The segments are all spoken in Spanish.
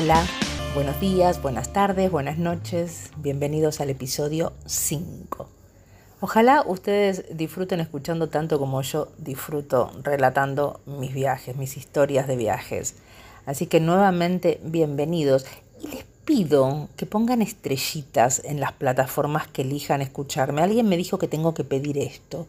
Hola, buenos días, buenas tardes, buenas noches, bienvenidos al episodio 5. Ojalá ustedes disfruten escuchando tanto como yo disfruto relatando mis viajes, mis historias de viajes. Así que nuevamente bienvenidos y les pido que pongan estrellitas en las plataformas que elijan escucharme. Alguien me dijo que tengo que pedir esto.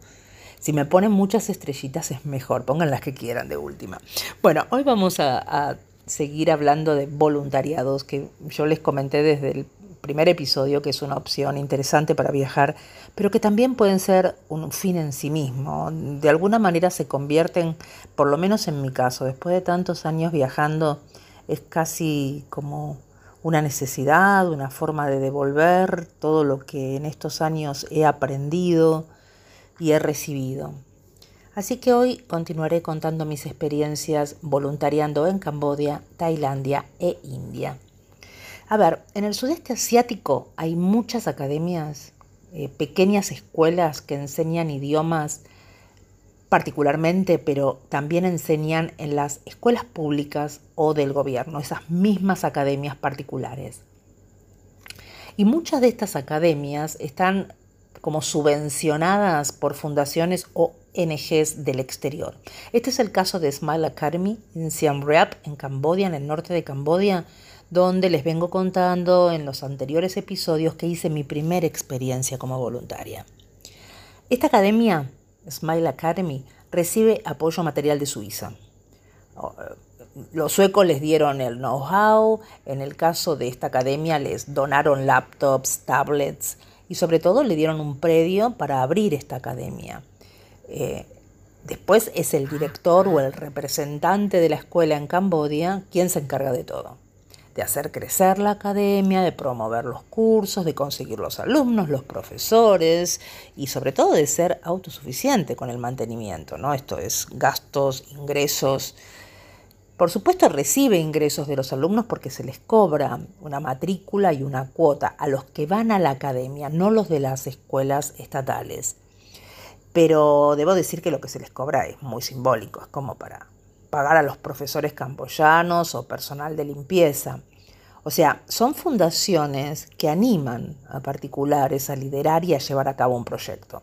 Si me ponen muchas estrellitas es mejor, pongan las que quieran de última. Bueno, hoy vamos a, seguir hablando de voluntariados, que yo les comenté desde el primer episodio que es una opción interesante para viajar, pero que también pueden ser un fin en sí mismo. De alguna manera se convierten, por lo menos en mi caso, después de tantos años viajando, es casi como una necesidad, una forma de devolver todo lo que en estos años he aprendido, y he recibido. Así que hoy continuaré contando mis experiencias voluntariando en Camboya, Tailandia e India. A ver, en el sudeste asiático hay muchas academias, eh, pequeñas escuelas que enseñan idiomas particularmente, pero también enseñan en las escuelas públicas o del gobierno, esas mismas academias particulares. Y muchas de estas academias están como subvencionadas por fundaciones o ONGs del exterior. Este es el caso de Smile Academy en Siem Reap, en Camboya, en el norte de Camboya, donde les vengo contando en los anteriores episodios que hice mi primera experiencia como voluntaria. Esta academia, Smile Academy, recibe apoyo material de Suiza. Los suecos les dieron el know-how, en el caso de esta academia les donaron laptops, tablets, y sobre todo le dieron un predio para abrir esta academia. Eh, después es el director o el representante de la escuela en Camboya quien se encarga de todo, de hacer crecer la academia, de promover los cursos, de conseguir los alumnos, los profesores y sobre todo de ser autosuficiente con el mantenimiento, ¿no? Esto es gastos, ingresos, por supuesto recibe ingresos de los alumnos porque se les cobra una matrícula y una cuota a los que van a la academia, no los de las escuelas estatales. Pero debo decir que lo que se les cobra es muy simbólico, es como para pagar a los profesores camboyanos o personal de limpieza. O sea, son fundaciones que animan a particulares a liderar y a llevar a cabo un proyecto.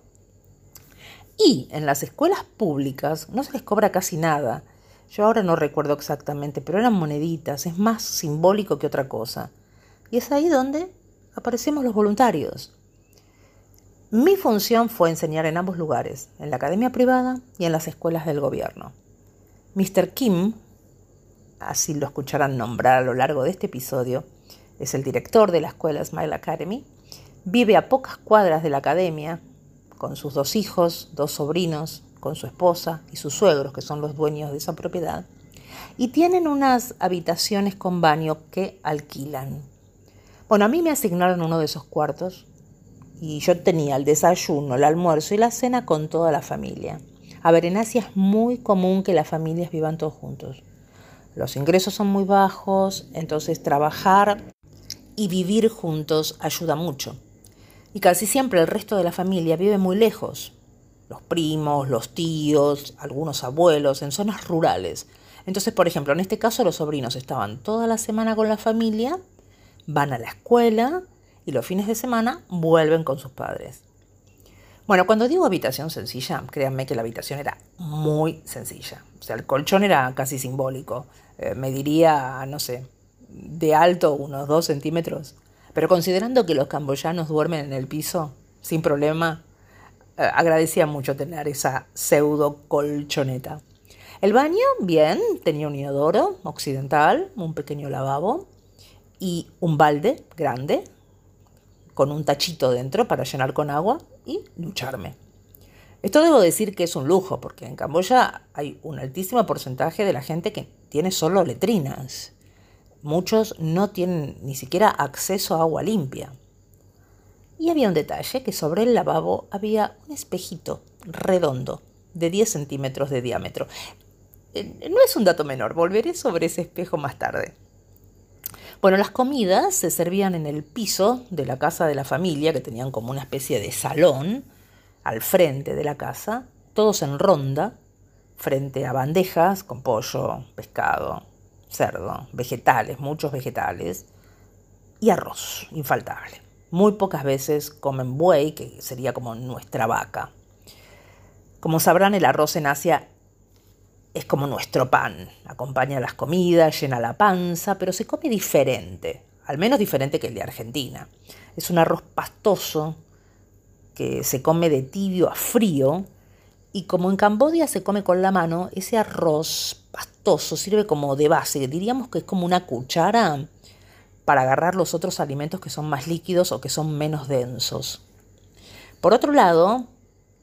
Y en las escuelas públicas no se les cobra casi nada yo ahora no recuerdo exactamente, pero eran moneditas, es más simbólico que otra cosa. Y es ahí donde aparecemos los voluntarios. Mi función fue enseñar en ambos lugares, en la academia privada y en las escuelas del gobierno. Mr. Kim, así lo escucharán nombrar a lo largo de este episodio, es el director de la escuela Smile Academy, vive a pocas cuadras de la academia, con sus dos hijos, dos sobrinos, con su esposa y sus suegros, que son los dueños de esa propiedad, y tienen unas habitaciones con baño que alquilan. Bueno, a mí me asignaron uno de esos cuartos y yo tenía el desayuno, el almuerzo y la cena con toda la familia. A ver, en Asia es muy común que las familias vivan todos juntos. Los ingresos son muy bajos, entonces trabajar y vivir juntos ayuda mucho. Y casi siempre el resto de la familia vive muy lejos, los primos, los tíos, algunos abuelos, en zonas rurales. Entonces, por ejemplo, en este caso los sobrinos estaban toda la semana con la familia, van a la escuela y los fines de semana vuelven con sus padres. Bueno, cuando digo habitación sencilla, créanme que la habitación era muy sencilla. O sea, el colchón era casi simbólico. Eh, me diría, no sé, de alto unos dos centímetros. Pero considerando que los camboyanos duermen en el piso sin problema, agradecía mucho tener esa pseudo colchoneta. El baño, bien, tenía un inodoro occidental, un pequeño lavabo y un balde grande con un tachito dentro para llenar con agua y lucharme. Esto debo decir que es un lujo, porque en Camboya hay un altísimo porcentaje de la gente que tiene solo letrinas. Muchos no tienen ni siquiera acceso a agua limpia. Y había un detalle, que sobre el lavabo había un espejito redondo de 10 centímetros de diámetro. Eh, no es un dato menor, volveré sobre ese espejo más tarde. Bueno, las comidas se servían en el piso de la casa de la familia, que tenían como una especie de salón al frente de la casa, todos en ronda, frente a bandejas con pollo, pescado, cerdo, vegetales, muchos vegetales, y arroz, infaltable. Muy pocas veces comen buey, que sería como nuestra vaca. Como sabrán, el arroz en Asia es como nuestro pan. Acompaña las comidas, llena la panza, pero se come diferente, al menos diferente que el de Argentina. Es un arroz pastoso que se come de tibio a frío y como en Cambodia se come con la mano, ese arroz pastoso sirve como de base, diríamos que es como una cuchara para agarrar los otros alimentos que son más líquidos o que son menos densos. Por otro lado,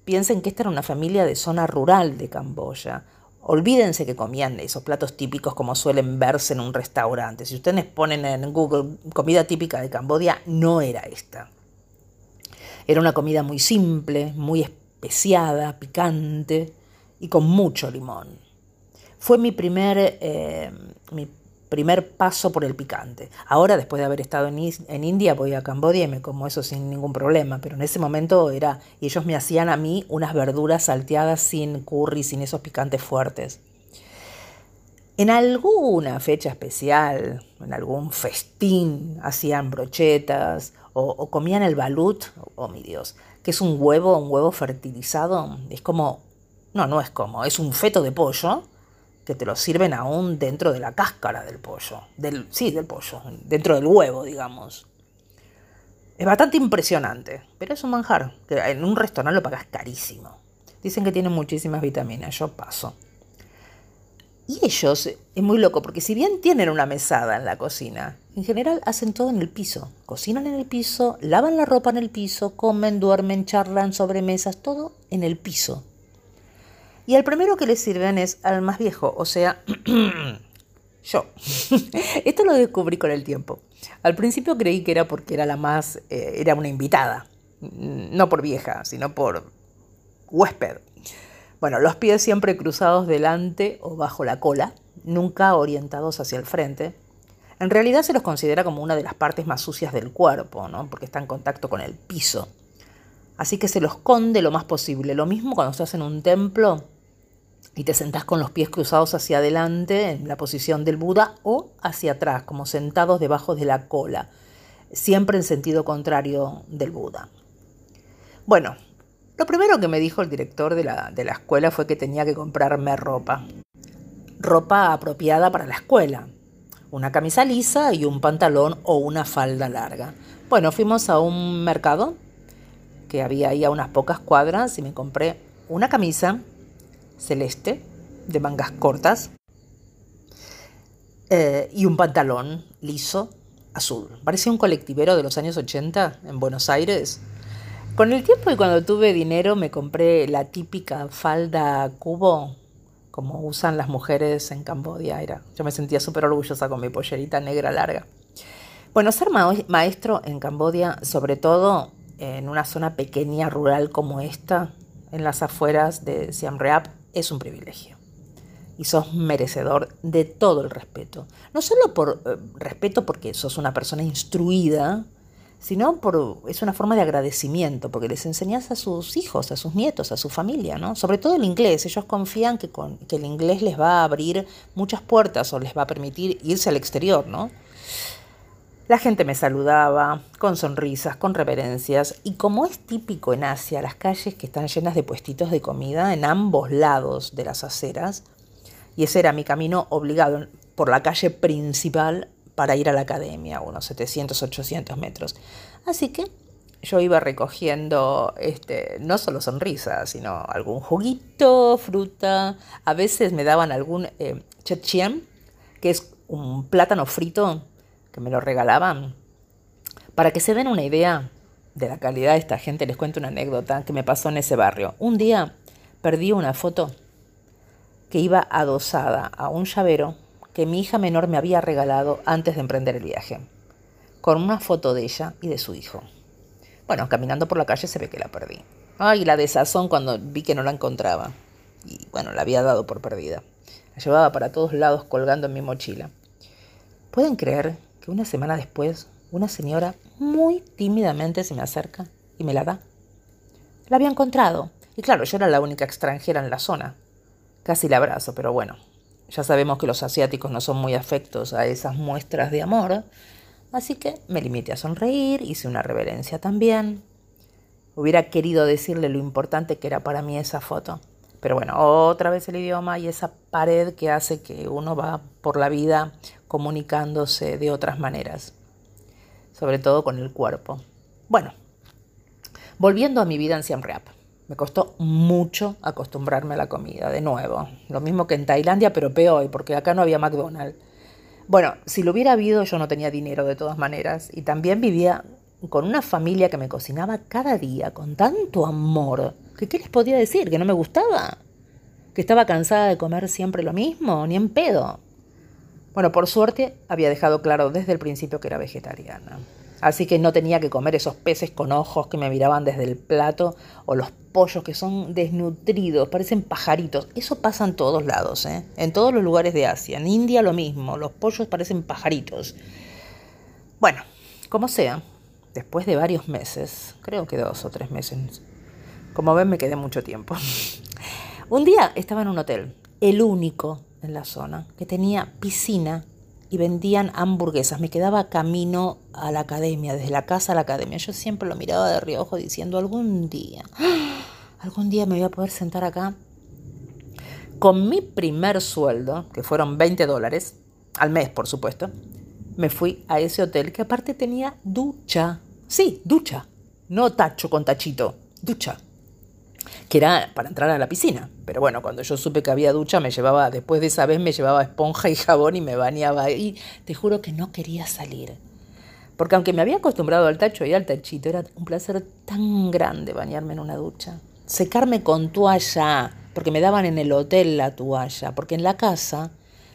piensen que esta era una familia de zona rural de Camboya. Olvídense que comían esos platos típicos como suelen verse en un restaurante. Si ustedes ponen en Google comida típica de Camboya, no era esta. Era una comida muy simple, muy especiada, picante y con mucho limón. Fue mi primer, eh, mi primer paso por el picante. Ahora, después de haber estado en, India, voy a Cambodia y me como eso sin ningún problema, pero en ese momento era, y ellos me hacían a mí unas verduras salteadas sin curry, sin esos picantes fuertes. En alguna fecha especial, en algún festín, hacían brochetas o, comían el balut, oh mi Dios, que es un huevo, un huevo fertilizado, es como, no, no es como, es un feto de pollo que te lo sirven aún dentro de la cáscara del pollo, del, sí, del pollo, dentro del huevo, digamos. Es bastante impresionante, pero es un manjar, que en un restaurante lo pagas carísimo. Dicen que tiene muchísimas vitaminas, yo paso. Y ellos, es muy loco, porque si bien tienen una mesada en la cocina, en general hacen todo en el piso. Cocinan en el piso, lavan la ropa en el piso, comen, duermen, charlan sobre mesas, todo en el piso. Y el primero que le sirven es al más viejo, o sea, yo. Esto lo descubrí con el tiempo. Al principio creí que era porque era la más, eh, era una invitada, no por vieja, sino por huésped. Bueno, los pies siempre cruzados delante o bajo la cola, nunca orientados hacia el frente. En realidad se los considera como una de las partes más sucias del cuerpo, ¿no? porque está en contacto con el piso. Así que se los esconde lo más posible. Lo mismo cuando estás en un templo y te sentás con los pies cruzados hacia adelante en la posición del Buda o hacia atrás, como sentados debajo de la cola, siempre en sentido contrario del Buda. Bueno, lo primero que me dijo el director de la, de la escuela fue que tenía que comprarme ropa. Ropa apropiada para la escuela. Una camisa lisa y un pantalón o una falda larga. Bueno, fuimos a un mercado que había ahí a unas pocas cuadras y me compré una camisa, celeste de mangas cortas eh, y un pantalón liso azul. Parecía un colectivero de los años 80 en Buenos Aires. Con el tiempo y cuando tuve dinero me compré la típica falda cubo como usan las mujeres en Cambodia. Era, yo me sentía súper orgullosa con mi pollerita negra larga. Bueno, ser maestro en Cambodia, sobre todo en una zona pequeña, rural como esta, en las afueras de Siem Reap, es un privilegio. Y sos merecedor de todo el respeto. No solo por eh, respeto porque sos una persona instruida, sino por es una forma de agradecimiento, porque les enseñas a sus hijos, a sus nietos, a su familia, ¿no? Sobre todo el inglés. Ellos confían que, con, que el inglés les va a abrir muchas puertas o les va a permitir irse al exterior, ¿no? La gente me saludaba con sonrisas, con reverencias, y como es típico en Asia, las calles que están llenas de puestitos de comida en ambos lados de las aceras, y ese era mi camino obligado por la calle principal para ir a la academia, unos 700, 800 metros. Así que yo iba recogiendo este, no solo sonrisas, sino algún juguito, fruta, a veces me daban algún eh, que es un plátano frito que me lo regalaban. Para que se den una idea de la calidad de esta gente, les cuento una anécdota que me pasó en ese barrio. Un día perdí una foto que iba adosada a un llavero que mi hija menor me había regalado antes de emprender el viaje, con una foto de ella y de su hijo. Bueno, caminando por la calle se ve que la perdí. Ay, la desazón cuando vi que no la encontraba. Y bueno, la había dado por perdida. La llevaba para todos lados colgando en mi mochila. ¿Pueden creer que una semana después una señora muy tímidamente se me acerca y me la da. La había encontrado. Y claro, yo era la única extranjera en la zona. Casi la abrazo, pero bueno, ya sabemos que los asiáticos no son muy afectos a esas muestras de amor, así que me limité a sonreír, hice una reverencia también. Hubiera querido decirle lo importante que era para mí esa foto. Pero bueno, otra vez el idioma y esa pared que hace que uno va por la vida comunicándose de otras maneras, sobre todo con el cuerpo. Bueno, volviendo a mi vida en Siem Reap. Me costó mucho acostumbrarme a la comida, de nuevo. Lo mismo que en Tailandia, pero peor, porque acá no había McDonald's. Bueno, si lo hubiera habido, yo no tenía dinero de todas maneras. Y también vivía con una familia que me cocinaba cada día con tanto amor. Qué les podía decir? ¿Que no me gustaba? ¿Que estaba cansada de comer siempre lo mismo? Ni en pedo. Bueno, por suerte había dejado claro desde el principio que era vegetariana. Así que no tenía que comer esos peces con ojos que me miraban desde el plato o los pollos que son desnutridos, parecen pajaritos. Eso pasa en todos lados, ¿eh? en todos los lugares de Asia. En India lo mismo, los pollos parecen pajaritos. Bueno, como sea, después de varios meses, creo que dos o tres meses, como ven me quedé mucho tiempo. un día estaba en un hotel, el único en la zona, que tenía piscina y vendían hamburguesas. Me quedaba camino a la academia, desde la casa a la academia. Yo siempre lo miraba de reojo diciendo, algún día, algún día me voy a poder sentar acá. Con mi primer sueldo, que fueron 20 dólares, al mes por supuesto, me fui a ese hotel que aparte tenía ducha. Sí, ducha. No tacho con tachito, ducha que era para entrar a la piscina. Pero bueno, cuando yo supe que había ducha, me llevaba, después de esa vez me llevaba esponja y jabón y me bañaba. Y te juro que no quería salir. Porque aunque me había acostumbrado al tacho y al tachito, era un placer tan grande bañarme en una ducha. Secarme con toalla, porque me daban en el hotel la toalla. Porque en la casa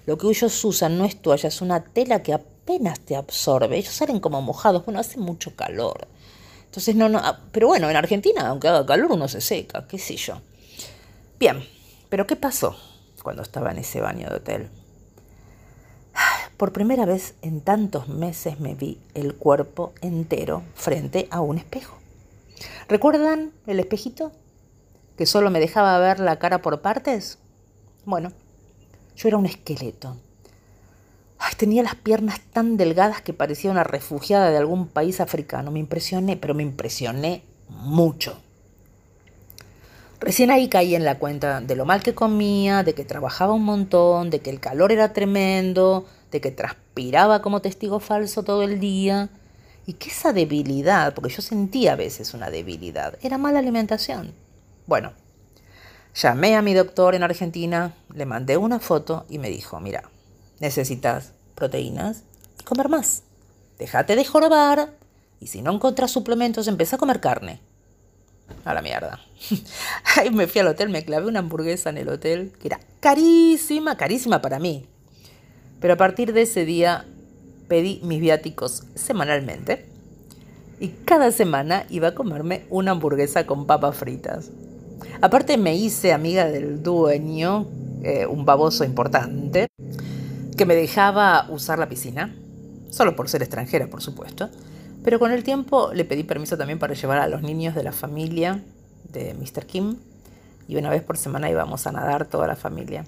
lo que ellos usan no es toalla, es una tela que apenas te absorbe. Ellos salen como mojados. Bueno, hace mucho calor. Entonces, no, no, ah, pero bueno, en Argentina, aunque haga calor, uno se seca, qué sé yo. Bien, pero ¿qué pasó cuando estaba en ese baño de hotel? Por primera vez en tantos meses me vi el cuerpo entero frente a un espejo. ¿Recuerdan el espejito? Que solo me dejaba ver la cara por partes. Bueno, yo era un esqueleto tenía las piernas tan delgadas que parecía una refugiada de algún país africano. Me impresioné, pero me impresioné mucho. Recién ahí caí en la cuenta de lo mal que comía, de que trabajaba un montón, de que el calor era tremendo, de que transpiraba como testigo falso todo el día y que esa debilidad, porque yo sentía a veces una debilidad, era mala alimentación. Bueno, llamé a mi doctor en Argentina, le mandé una foto y me dijo, mira, necesitas proteínas y comer más. Déjate de jorobar y si no encuentras suplementos, empieza a comer carne. A la mierda. Ahí me fui al hotel, me clavé una hamburguesa en el hotel, que era carísima, carísima para mí. Pero a partir de ese día pedí mis viáticos semanalmente y cada semana iba a comerme una hamburguesa con papas fritas. Aparte me hice amiga del dueño, eh, un baboso importante, que me dejaba usar la piscina, solo por ser extranjera, por supuesto, pero con el tiempo le pedí permiso también para llevar a los niños de la familia de Mr. Kim y una vez por semana íbamos a nadar toda la familia.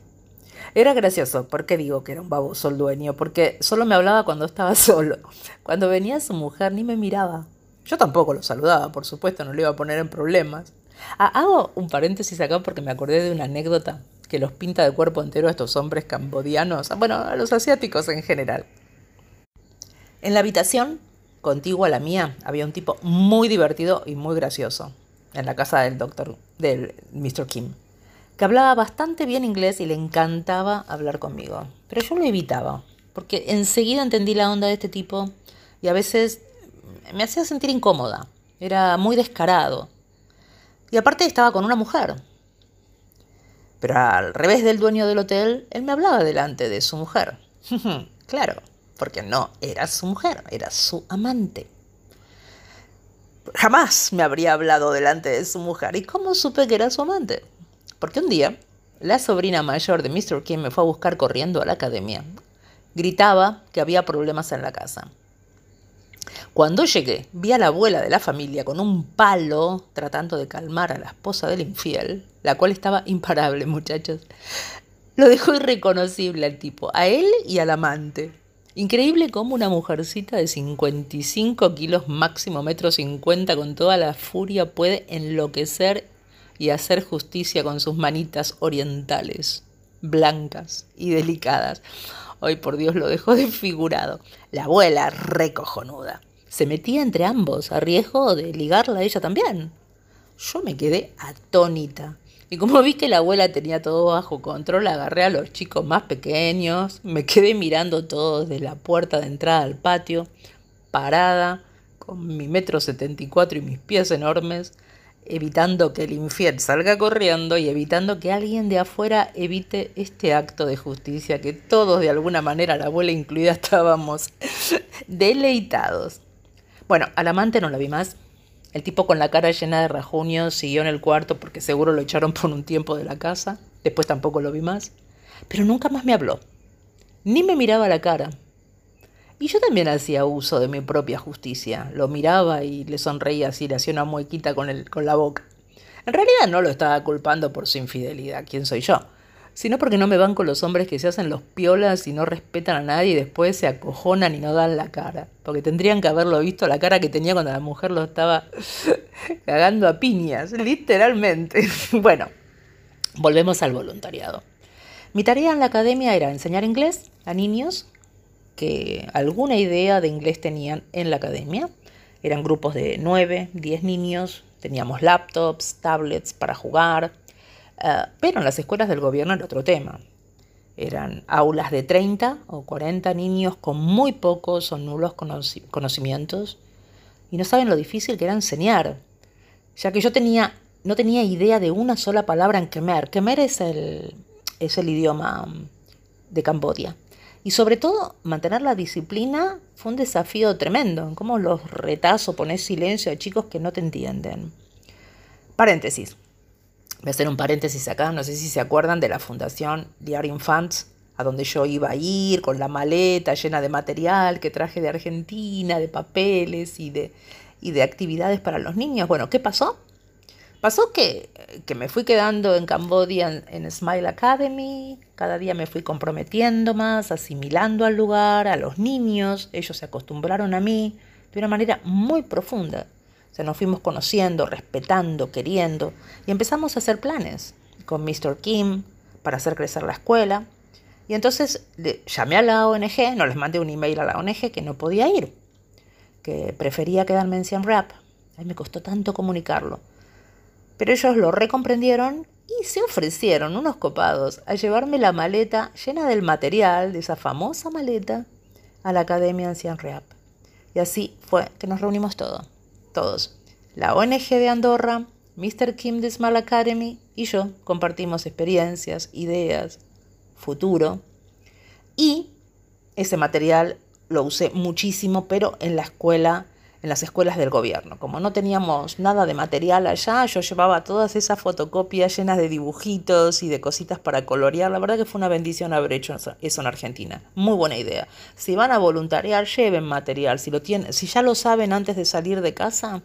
Era gracioso, ¿por qué digo que era un baboso el dueño? Porque solo me hablaba cuando estaba solo. Cuando venía su mujer ni me miraba. Yo tampoco lo saludaba, por supuesto, no le iba a poner en problemas. Ah, hago un paréntesis acá porque me acordé de una anécdota que los pinta de cuerpo entero a estos hombres cambodianos, bueno, a los asiáticos en general. En la habitación, contigua a la mía, había un tipo muy divertido y muy gracioso, en la casa del doctor, del Mr. Kim, que hablaba bastante bien inglés y le encantaba hablar conmigo. Pero yo lo evitaba, porque enseguida entendí la onda de este tipo y a veces me hacía sentir incómoda. Era muy descarado. Y aparte estaba con una mujer, pero al revés del dueño del hotel, él me hablaba delante de su mujer. claro, porque no era su mujer, era su amante. Jamás me habría hablado delante de su mujer. ¿Y cómo supe que era su amante? Porque un día, la sobrina mayor de Mr. Kim me fue a buscar corriendo a la academia. Gritaba que había problemas en la casa. Cuando llegué, vi a la abuela de la familia con un palo tratando de calmar a la esposa del infiel, la cual estaba imparable, muchachos. Lo dejó irreconocible al tipo, a él y al amante. Increíble cómo una mujercita de 55 kilos, máximo metro 50, con toda la furia puede enloquecer y hacer justicia con sus manitas orientales, blancas y delicadas. Hoy por Dios lo dejó desfigurado. La abuela, recojonuda, se metía entre ambos a riesgo de ligarla a ella también. Yo me quedé atónita. Y como vi que la abuela tenía todo bajo control, agarré a los chicos más pequeños, me quedé mirando todo desde la puerta de entrada al patio, parada, con mi metro setenta y cuatro y mis pies enormes, evitando que el infiel salga corriendo y evitando que alguien de afuera evite este acto de justicia que todos de alguna manera, la abuela incluida, estábamos deleitados. Bueno, al amante no la vi más, el tipo con la cara llena de rajuños siguió en el cuarto porque seguro lo echaron por un tiempo de la casa. Después tampoco lo vi más. Pero nunca más me habló. Ni me miraba la cara. Y yo también hacía uso de mi propia justicia. Lo miraba y le sonreía así, le hacía una muequita con, el, con la boca. En realidad no lo estaba culpando por su infidelidad. ¿Quién soy yo? Sino porque no me van con los hombres que se hacen los piolas y no respetan a nadie y después se acojonan y no dan la cara. Porque tendrían que haberlo visto la cara que tenía cuando la mujer lo estaba cagando a piñas, literalmente. bueno, volvemos al voluntariado. Mi tarea en la academia era enseñar inglés a niños que alguna idea de inglés tenían en la academia. Eran grupos de 9, 10 niños, teníamos laptops, tablets para jugar, Ah, pero en las escuelas del gobierno era otro tema. Eran aulas de 30 o 40 niños con muy pocos o nulos conocimientos y no saben lo difícil que era enseñar, ya que yo tenía, no tenía idea de una sola palabra en Khmer. Khmer es el, es el idioma mm, de Camboya. Y sobre todo, mantener la disciplina fue un desafío tremendo. ¿Cómo los retazo, pones silencio a chicos que no te entienden? Paréntesis. Voy a hacer un paréntesis acá, no sé si se acuerdan de la fundación Diario Infants, a donde yo iba a ir con la maleta llena de material que traje de Argentina, de papeles y de, y de actividades para los niños. Bueno, ¿qué pasó? Pasó que, que me fui quedando en Cambodia en, en, Smile Academy, cada día me fui comprometiendo más, asimilando al lugar, a los niños, ellos se acostumbraron a mí de una manera muy profunda. Se nos fuimos conociendo, respetando, queriendo y empezamos a hacer planes con Mr. Kim para hacer crecer la escuela. Y entonces llamé a la ONG, no les mandé un email a la ONG que no podía ir, que prefería quedarme en Siem Rap. A mí me costó tanto comunicarlo. Pero ellos lo recomprendieron y se ofrecieron, unos copados, a llevarme la maleta llena del material de esa famosa maleta a la academia en Siem Reap. Y así fue que nos reunimos todos todos. La ONG de Andorra, Mr. Kim de Small Academy y yo compartimos experiencias, ideas, futuro. Y ese material lo usé muchísimo, pero en la escuela, en las escuelas del gobierno. Como no teníamos nada de material allá, yo llevaba todas esas fotocopias llenas de dibujitos y de cositas para colorear. La verdad que fue una bendición haber hecho eso en Argentina. Muy buena idea. Si van a voluntariar, lleven material. Si, lo tienen, si ya lo saben antes de salir de casa,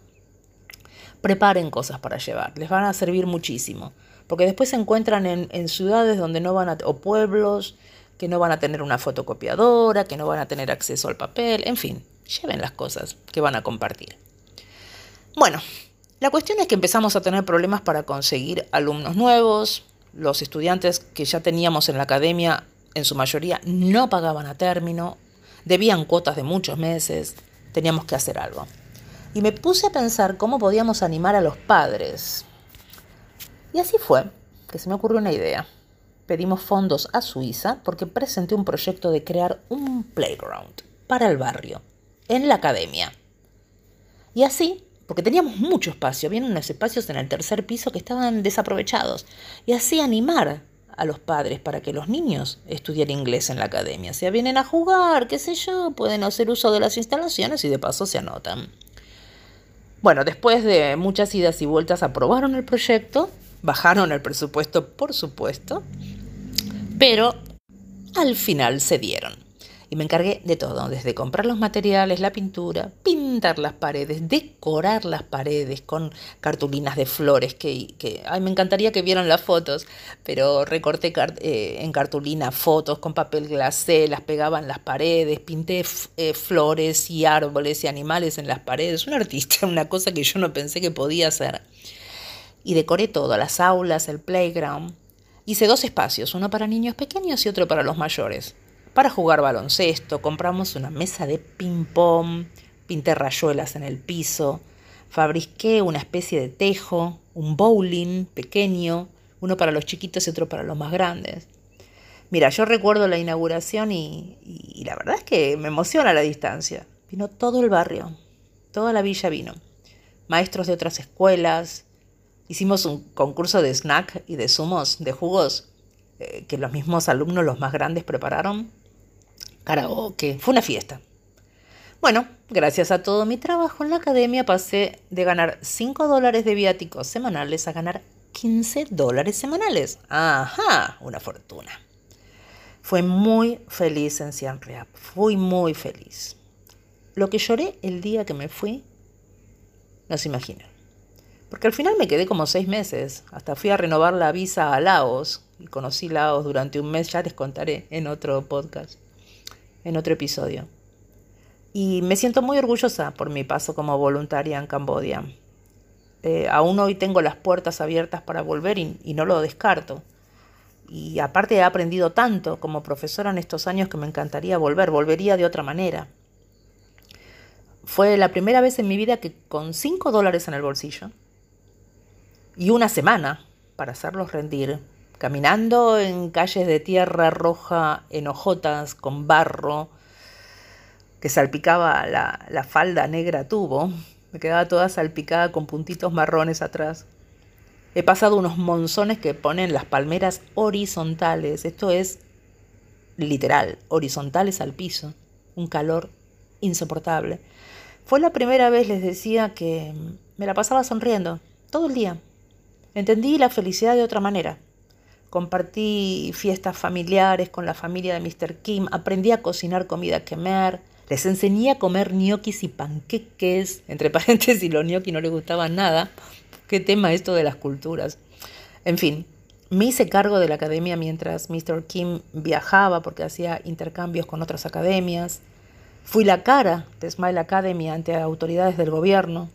preparen cosas para llevar. Les van a servir muchísimo. Porque después se encuentran en, en ciudades donde no van a, o pueblos que no van a tener una fotocopiadora, que no van a tener acceso al papel, en fin, lleven las cosas que van a compartir. Bueno, la cuestión es que empezamos a tener problemas para conseguir alumnos nuevos, los estudiantes que ya teníamos en la academia en su mayoría no pagaban a término, debían cuotas de muchos meses, teníamos que hacer algo. Y me puse a pensar cómo podíamos animar a los padres. Y así fue que se me ocurrió una idea. Pedimos fondos a Suiza porque presenté un proyecto de crear un playground para el barrio en la academia. Y así, porque teníamos mucho espacio, había unos espacios en el tercer piso que estaban desaprovechados, y así animar a los padres para que los niños estudien inglés en la academia. Si vienen a jugar, qué sé yo, pueden hacer uso de las instalaciones y de paso se anotan. Bueno, después de muchas idas y vueltas aprobaron el proyecto, bajaron el presupuesto, por supuesto, pero al final se dieron. Y me encargué de todo, desde comprar los materiales, la pintura, pintar las paredes, decorar las paredes con cartulinas de flores, que, ay, me encantaría que vieran las fotos, pero recorté eh, en cartulina fotos con papel glacé, las pegaba en las paredes, pinté eh, flores y árboles y animales en las paredes. Un artista, una cosa que yo no pensé que podía hacer. Y decoré todo, las aulas, el playground. Hice dos espacios, uno para niños pequeños y otro para los mayores para jugar baloncesto, compramos una mesa de ping-pong, pinté rayuelas en el piso, fabriqué una especie de tejo, un bowling pequeño, uno para los chiquitos y otro para los más grandes. Mira, yo recuerdo la inauguración y, la verdad es que me emociona la distancia. Vino todo el barrio, toda la villa vino. Maestros de otras escuelas. Hicimos un concurso de snack y de zumos, de jugos, eh, que los mismos alumnos, los más grandes, prepararon karaoke, fue una fiesta. Bueno, gracias a todo mi trabajo en la academia pasé de ganar 5 dólares de viáticos semanales a ganar 15 dólares semanales. Ajá, una fortuna. Fue muy feliz en Siem Reap, fui muy feliz. Lo que lloré el día que me fui, no se imaginan. Porque al final me quedé como seis meses, hasta fui a renovar la visa a Laos y conocí Laos durante un mes, ya les contaré en otro podcast en otro episodio. Y me siento muy orgullosa por mi paso como voluntaria en Camboya. Eh, aún hoy tengo las puertas abiertas para volver y, y no lo descarto. Y aparte he aprendido tanto como profesora en estos años que me encantaría volver, volvería de otra manera. Fue la primera vez en mi vida que con 5 dólares en el bolsillo y una semana para hacerlos rendir caminando en calles de tierra roja, en hojotas, con barro, que salpicaba la, la falda negra tubo, me quedaba toda salpicada con puntitos marrones atrás. He pasado unos monzones que ponen las palmeras horizontales, esto es literal, horizontales al piso, un calor insoportable. Fue la primera vez, les decía, que me la pasaba sonriendo, todo el día. Entendí la felicidad de otra manera. Compartí fiestas familiares con la familia de Mr. Kim, aprendí a cocinar comida quemar, les enseñé a comer ñoquis y panqueques, entre paréntesis los ñoquis no les gustaban nada. Qué tema esto de las culturas. En fin, me hice cargo de la academia mientras Mr. Kim viajaba porque hacía intercambios con otras academias. Fui la cara de Smile Academy ante autoridades del gobierno.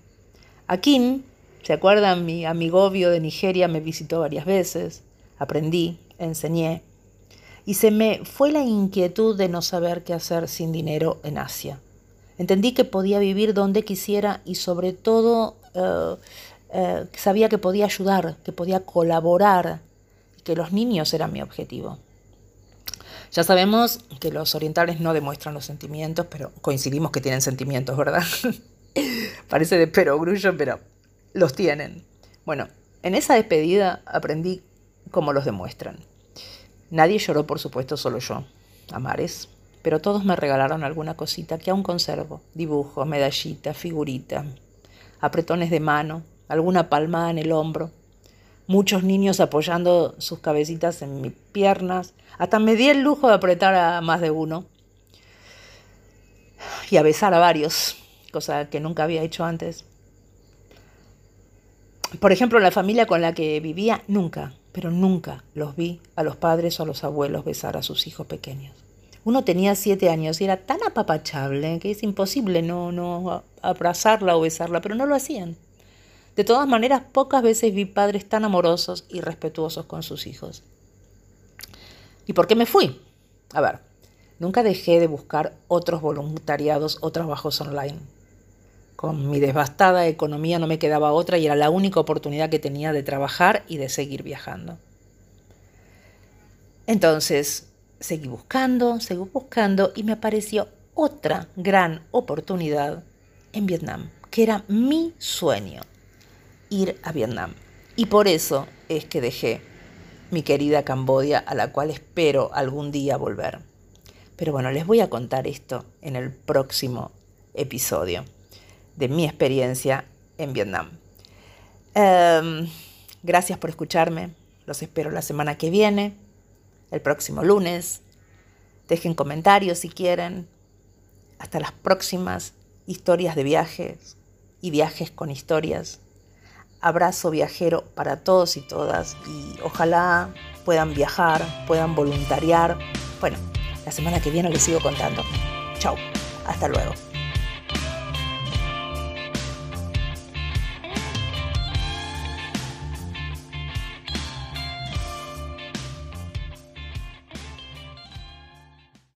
A Kim, ¿se acuerdan? Mi amigovio de Nigeria me visitó varias veces aprendí, enseñé, y se me fue la inquietud de no saber qué hacer sin dinero en Asia. Entendí que podía vivir donde quisiera y sobre todo eh, eh, sabía que podía ayudar, que podía colaborar, que los niños eran mi objetivo. Ya sabemos que los orientales no demuestran los sentimientos, pero coincidimos que tienen sentimientos, ¿verdad? Parece de perogrullo, pero los tienen. Bueno, en esa despedida aprendí como los demuestran. Nadie lloró, por supuesto, solo yo, a mares, pero todos me regalaron alguna cosita que aún conservo, dibujo, medallita, figurita, apretones de mano, alguna palmada en el hombro, muchos niños apoyando sus cabecitas en mis piernas, hasta me di el lujo de apretar a más de uno y a besar a varios, cosa que nunca había hecho antes. Por ejemplo, la familia con la que vivía nunca pero nunca los vi a los padres o a los abuelos besar a sus hijos pequeños. Uno tenía siete años y era tan apapachable que es imposible no, no abrazarla o besarla, pero no lo hacían. De todas maneras, pocas veces vi padres tan amorosos y respetuosos con sus hijos. ¿Y por qué me fui? A ver, nunca dejé de buscar otros voluntariados o trabajos online. Con mi devastada economía no me quedaba otra y era la única oportunidad que tenía de trabajar y de seguir viajando. Entonces, seguí buscando, seguí buscando y me apareció otra gran oportunidad en Vietnam, que era mi sueño, ir a Vietnam. Y por eso es que dejé mi querida Cambodia, a la cual espero algún día volver. Pero bueno, les voy a contar esto en el próximo episodio de mi experiencia en Vietnam. Em, gracias por escucharme. Los espero la semana que viene, el próximo lunes. Dejen comentarios si quieren. Hasta las próximas historias de viajes y viajes con historias. Abrazo viajero para todos y todas y ojalá puedan viajar, puedan voluntariar. Bueno, la semana que viene les sigo contando. Chao, hasta luego.